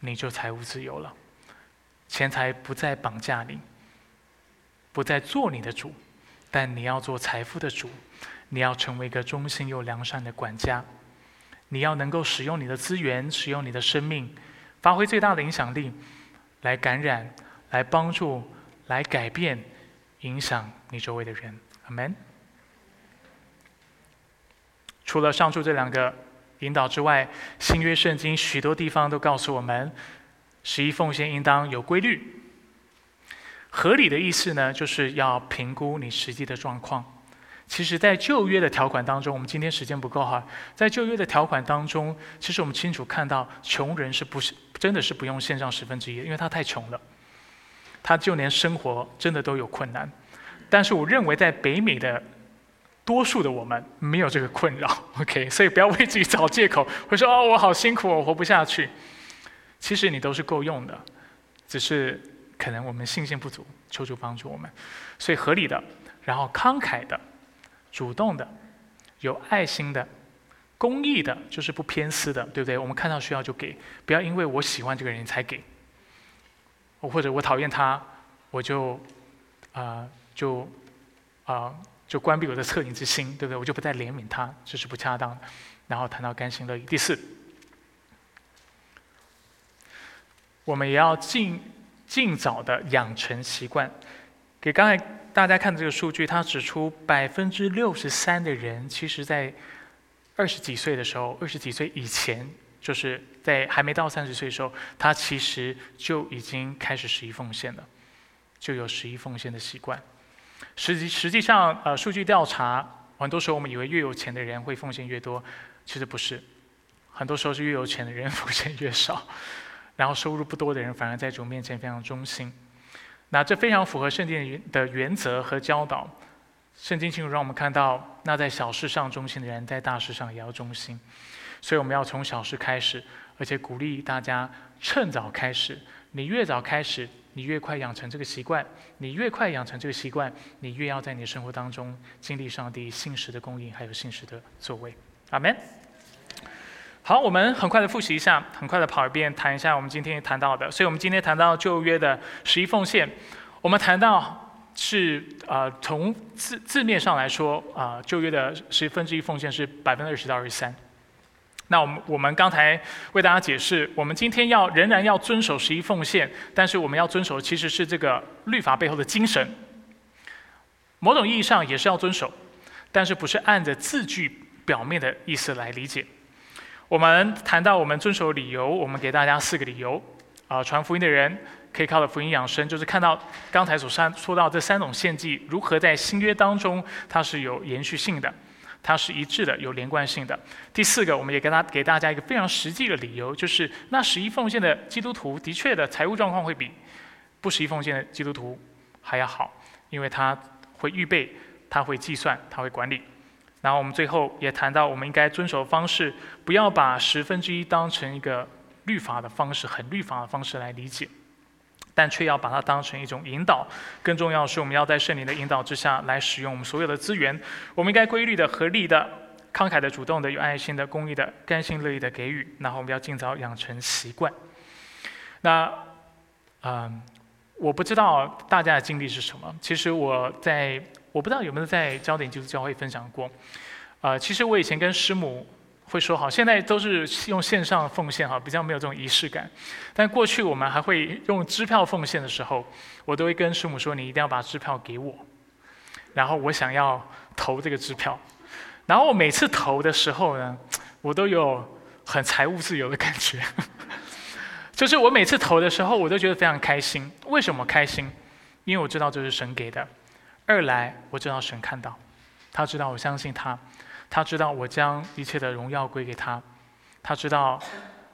你就财务自由了。钱财不再绑架你，不再做你的主。但你要做财富的主，你要成为一个忠心又良善的管家，你要能够使用你的资源，使用你的生命，发挥最大的影响力，来感染，来帮助，来改变，影响你周围的人。阿门。除了上述这两个引导之外，新约圣经许多地方都告诉我们，十一奉献应当有规律。合理的意思呢，就是要评估你实际的状况。其实，在旧约的条款当中，我们今天时间不够哈，在旧约的条款当中，其实我们清楚看到，穷人是不是真的是不用献上十分之一，因为他太穷了，他就连生活真的都有困难。但是，我认为在北美的多数的我们没有这个困扰，OK，所以不要为自己找借口，会说哦，我好辛苦，我活不下去。其实你都是够用的，只是。可能我们信心不足，求主帮助我们，所以合理的，然后慷慨的，主动的，有爱心的，公益的，就是不偏私的，对不对？我们看到需要就给，不要因为我喜欢这个人才给，我或者我讨厌他，我就啊就啊就关闭我的恻隐之心，对不对？我就不再怜悯他，这是不恰当的。然后谈到甘心乐意，第四，我们也要尽。尽早的养成习惯。给刚才大家看的这个数据，他指出百分之六十三的人，其实在二十几岁的时候，二十几岁以前，就是在还没到三十岁的时候，他其实就已经开始十一奉献了，就有十一奉献的习惯。实际实际上，呃，数据调查，很多时候我们以为越有钱的人会奉献越多，其实不是，很多时候是越有钱的人奉献越少。然后收入不多的人反而在主面前非常忠心，那这非常符合圣经的原则和教导。圣经清楚让我们看到，那在小事上忠心的人，在大事上也要忠心。所以我们要从小事开始，而且鼓励大家趁早开始。你越早开始，你越快养成这个习惯；你越快养成这个习惯，你越要在你生活当中经历上帝信实的供应，还有信实的作为。阿门。好，我们很快的复习一下，很快的跑一遍，谈一下我们今天谈到的。所以，我们今天谈到旧约的十一奉献，我们谈到是啊，从字字面上来说啊，旧约的十分之一奉献是百分之二十到二十三。那我们我们刚才为大家解释，我们今天要仍然要遵守十一奉献，但是我们要遵守其实是这个律法背后的精神，某种意义上也是要遵守，但是不是按着字句表面的意思来理解。我们谈到我们遵守理由，我们给大家四个理由。啊，传福音的人可以靠着福音养生，就是看到刚才所三说到这三种献祭如何在新约当中它是有延续性的，它是一致的，有连贯性的。第四个，我们也给他给大家一个非常实际的理由，就是那十一奉献的基督徒的确的财务状况会比不十一奉献的基督徒还要好，因为他会预备，他会计算，他会管理。然后我们最后也谈到，我们应该遵守方式，不要把十分之一当成一个律法的方式，很律法的方式来理解，但却要把它当成一种引导。更重要的是，我们要在圣灵的引导之下来使用我们所有的资源。我们应该规律的、合理的、慷慨的、主动的、有爱心的、公益的、甘心乐意的给予。然后我们要尽早养成习惯。那，嗯，我不知道大家的经历是什么。其实我在。我不知道有没有在焦点基督教会分享过，呃，其实我以前跟师母会说好，现在都是用线上奉献哈，比较没有这种仪式感。但过去我们还会用支票奉献的时候，我都会跟师母说，你一定要把支票给我，然后我想要投这个支票。然后我每次投的时候呢，我都有很财务自由的感觉，就是我每次投的时候，我都觉得非常开心。为什么开心？因为我知道这是神给的。二来，我知道神看到，他知道我相信他，他知道我将一切的荣耀归给他，他知道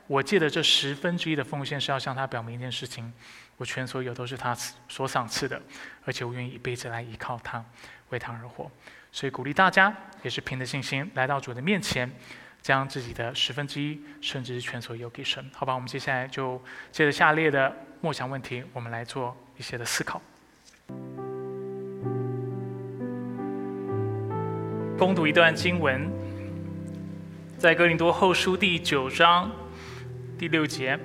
我借的这十分之一的奉献是要向他表明一件事情：我全所有都是他所赏赐的，而且我愿意一辈子来依靠他，为他而活。所以鼓励大家，也是凭着信心来到主的面前，将自己的十分之一，甚至是全所有给神。好吧，我们接下来就借着下列的默想问题，我们来做一些的思考。攻读一段经文，在哥林多后书第九章第六节，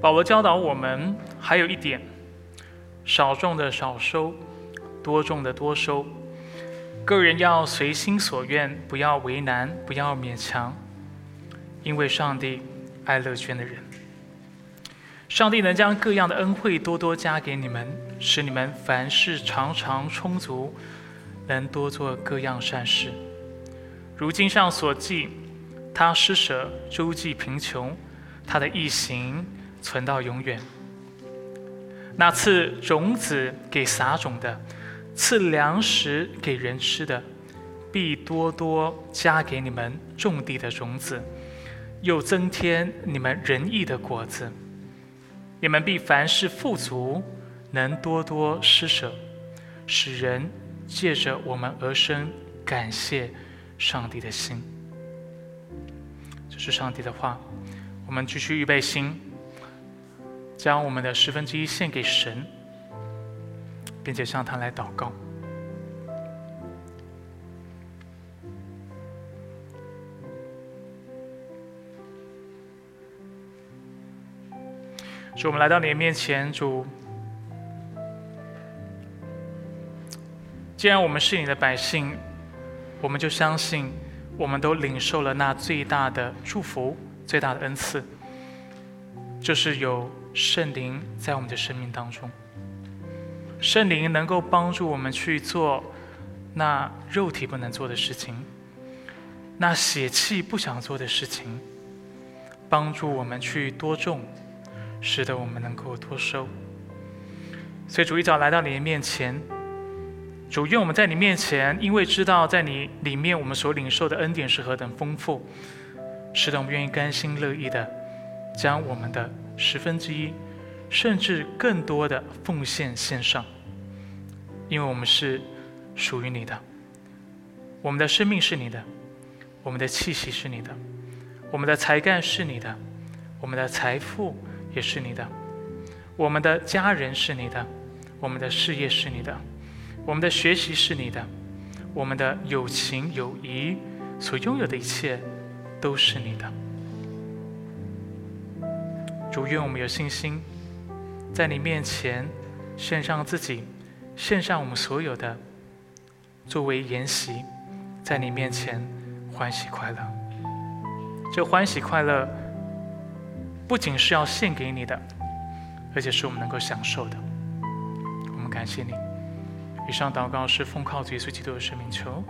保罗教导我们还有一点：少种的少收，多种的多收。个人要随心所愿，不要为难，不要勉强，因为上帝爱乐捐的人。上帝能将各样的恩惠多多加给你们，使你们凡事常常充足，能多做各样善事。如经上所记，他施舍周济贫穷，他的义行存到永远。那赐种子给撒种的，赐粮食给人吃的，必多多加给你们种地的种子，又增添你们仁义的果子。你们必凡事富足，能多多施舍，使人借着我们而生感谢上帝的心。这是上帝的话，我们继续预备心。将我们的十分之一献给神，并且向他来祷告。主，我们来到你的面前，主。既然我们是你的百姓，我们就相信，我们都领受了那最大的祝福、最大的恩赐，就是有。圣灵在我们的生命当中，圣灵能够帮助我们去做那肉体不能做的事情，那血气不想做的事情，帮助我们去多种，使得我们能够多收。所以主一早来到你的面前，主愿我们在你面前，因为知道在你里面我们所领受的恩典是何等丰富，使得我们愿意甘心乐意的将我们的。十分之一，甚至更多的奉献献上，因为我们是属于你的，我们的生命是你的，我们的气息是你的，我们的才干是你的，我们的财富也是你的，我们的家人是你的，我们的事业是你的，我们的学习是你的，我们的友情友谊所拥有的一切都是你的。主愿我们有信心，在你面前献上自己，献上我们所有的，作为筵席，在你面前欢喜快乐。这欢喜快乐不仅是要献给你的，而且是我们能够享受的。我们感谢你。以上祷告是奉靠主耶稣基督的生命求。